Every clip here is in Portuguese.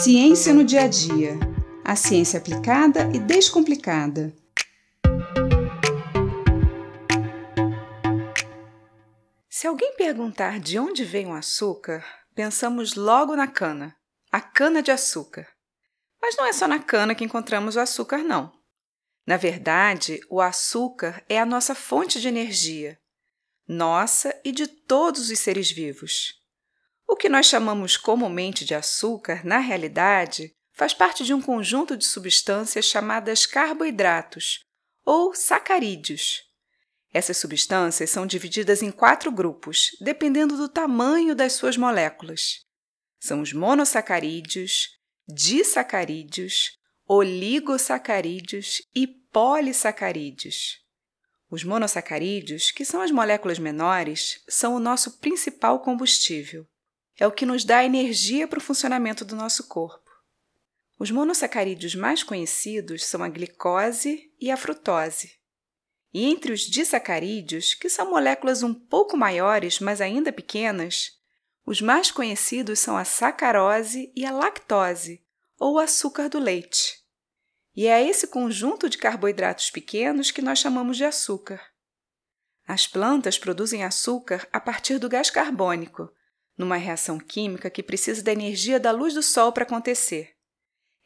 Ciência no dia a dia. A ciência aplicada e descomplicada. Se alguém perguntar de onde vem o açúcar, pensamos logo na cana, a cana de açúcar. Mas não é só na cana que encontramos o açúcar, não. Na verdade, o açúcar é a nossa fonte de energia, nossa e de todos os seres vivos. O que nós chamamos comumente de açúcar, na realidade, faz parte de um conjunto de substâncias chamadas carboidratos ou sacarídeos. Essas substâncias são divididas em quatro grupos, dependendo do tamanho das suas moléculas. São os monossacarídeos, disacarídeos, oligosacarídeos e polissacarídeos. Os monossacarídeos, que são as moléculas menores, são o nosso principal combustível é o que nos dá energia para o funcionamento do nosso corpo. Os monossacarídeos mais conhecidos são a glicose e a frutose. E entre os disacarídeos, que são moléculas um pouco maiores, mas ainda pequenas, os mais conhecidos são a sacarose e a lactose, ou açúcar do leite. E é esse conjunto de carboidratos pequenos que nós chamamos de açúcar. As plantas produzem açúcar a partir do gás carbônico, numa reação química que precisa da energia da luz do Sol para acontecer.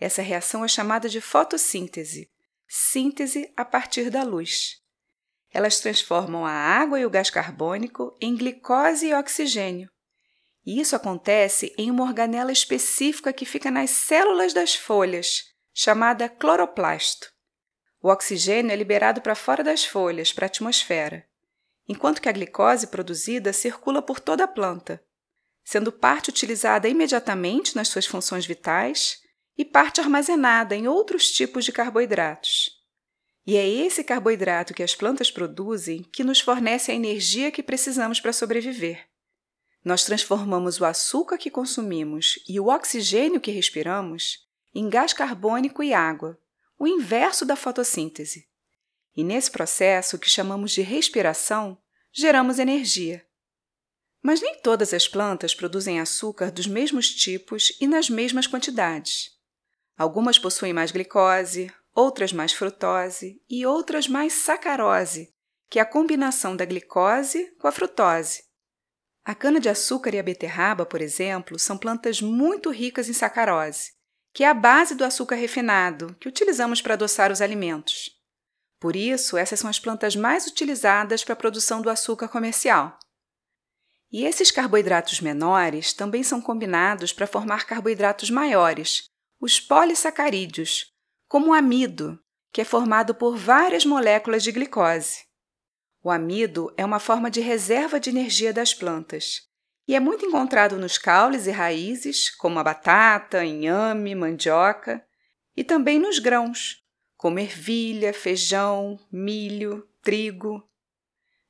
Essa reação é chamada de fotossíntese, síntese a partir da luz. Elas transformam a água e o gás carbônico em glicose e oxigênio. E isso acontece em uma organela específica que fica nas células das folhas, chamada cloroplasto. O oxigênio é liberado para fora das folhas, para a atmosfera, enquanto que a glicose produzida circula por toda a planta sendo parte utilizada imediatamente nas suas funções vitais e parte armazenada em outros tipos de carboidratos. E é esse carboidrato que as plantas produzem que nos fornece a energia que precisamos para sobreviver. Nós transformamos o açúcar que consumimos e o oxigênio que respiramos em gás carbônico e água, o inverso da fotossíntese. E nesse processo, que chamamos de respiração, geramos energia. Mas nem todas as plantas produzem açúcar dos mesmos tipos e nas mesmas quantidades. Algumas possuem mais glicose, outras mais frutose e outras mais sacarose, que é a combinação da glicose com a frutose. A cana-de-açúcar e a beterraba, por exemplo, são plantas muito ricas em sacarose, que é a base do açúcar refinado que utilizamos para adoçar os alimentos. Por isso, essas são as plantas mais utilizadas para a produção do açúcar comercial. E esses carboidratos menores também são combinados para formar carboidratos maiores, os polissacarídeos, como o amido, que é formado por várias moléculas de glicose. O amido é uma forma de reserva de energia das plantas e é muito encontrado nos caules e raízes, como a batata, inhame, mandioca, e também nos grãos, como ervilha, feijão, milho, trigo.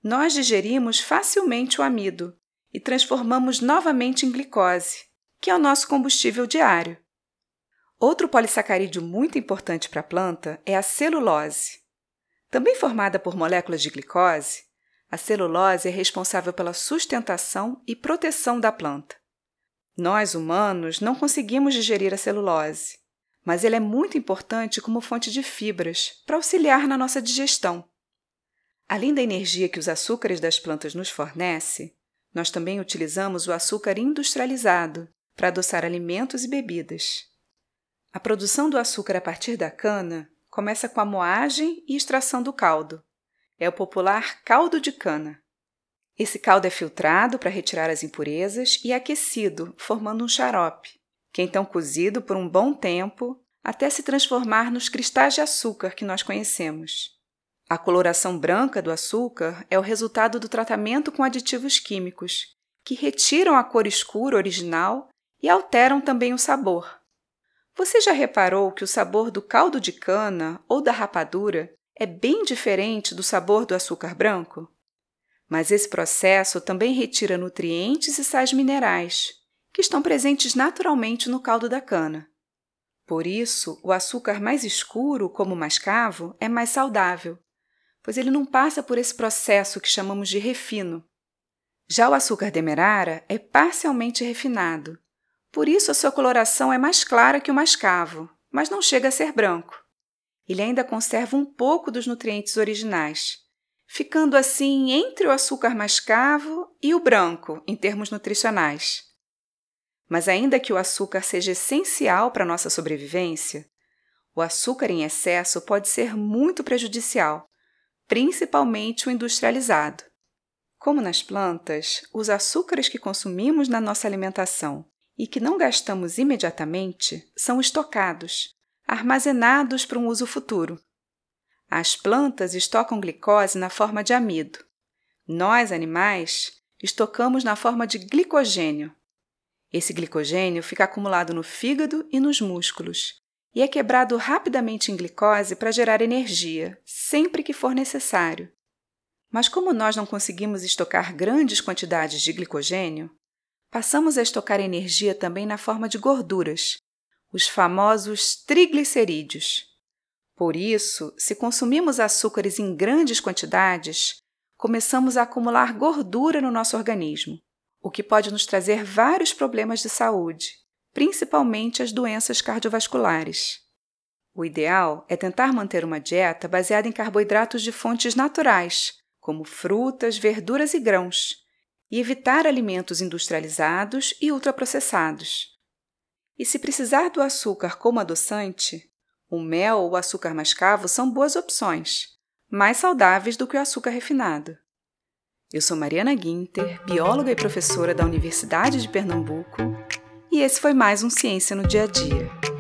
Nós digerimos facilmente o amido e transformamos novamente em glicose, que é o nosso combustível diário. Outro polissacarídeo muito importante para a planta é a celulose. Também formada por moléculas de glicose, a celulose é responsável pela sustentação e proteção da planta. Nós, humanos, não conseguimos digerir a celulose, mas ela é muito importante como fonte de fibras para auxiliar na nossa digestão. Além da energia que os açúcares das plantas nos fornecem, nós também utilizamos o açúcar industrializado para adoçar alimentos e bebidas. A produção do açúcar a partir da cana começa com a moagem e extração do caldo. É o popular caldo de cana. Esse caldo é filtrado para retirar as impurezas e aquecido, formando um xarope, que é então cozido por um bom tempo até se transformar nos cristais de açúcar que nós conhecemos. A coloração branca do açúcar é o resultado do tratamento com aditivos químicos, que retiram a cor escura original e alteram também o sabor. Você já reparou que o sabor do caldo de cana ou da rapadura é bem diferente do sabor do açúcar branco? Mas esse processo também retira nutrientes e sais minerais, que estão presentes naturalmente no caldo da cana. Por isso, o açúcar mais escuro, como o mascavo, é mais saudável pois ele não passa por esse processo que chamamos de refino. Já o açúcar demerara é parcialmente refinado, Por isso a sua coloração é mais clara que o mascavo, mas não chega a ser branco. Ele ainda conserva um pouco dos nutrientes originais, ficando assim entre o açúcar mascavo e o branco em termos nutricionais. Mas ainda que o açúcar seja essencial para nossa sobrevivência, o açúcar em excesso pode ser muito prejudicial, principalmente o industrializado. Como nas plantas, os açúcares que consumimos na nossa alimentação e que não gastamos imediatamente são estocados, armazenados para um uso futuro. As plantas estocam glicose na forma de amido. Nós, animais, estocamos na forma de glicogênio. Esse glicogênio fica acumulado no fígado e nos músculos e é quebrado rapidamente em glicose para gerar energia, sempre que for necessário. Mas como nós não conseguimos estocar grandes quantidades de glicogênio, passamos a estocar energia também na forma de gorduras, os famosos triglicerídeos. Por isso, se consumimos açúcares em grandes quantidades, começamos a acumular gordura no nosso organismo, o que pode nos trazer vários problemas de saúde, principalmente as doenças cardiovasculares. O ideal é tentar manter uma dieta baseada em carboidratos de fontes naturais, como frutas, verduras e grãos, e evitar alimentos industrializados e ultraprocessados. E se precisar do açúcar como adoçante, o mel ou o açúcar mascavo são boas opções, mais saudáveis do que o açúcar refinado. Eu sou Mariana Guinter, bióloga e professora da Universidade de Pernambuco e esse foi mais um Ciência no Dia a Dia.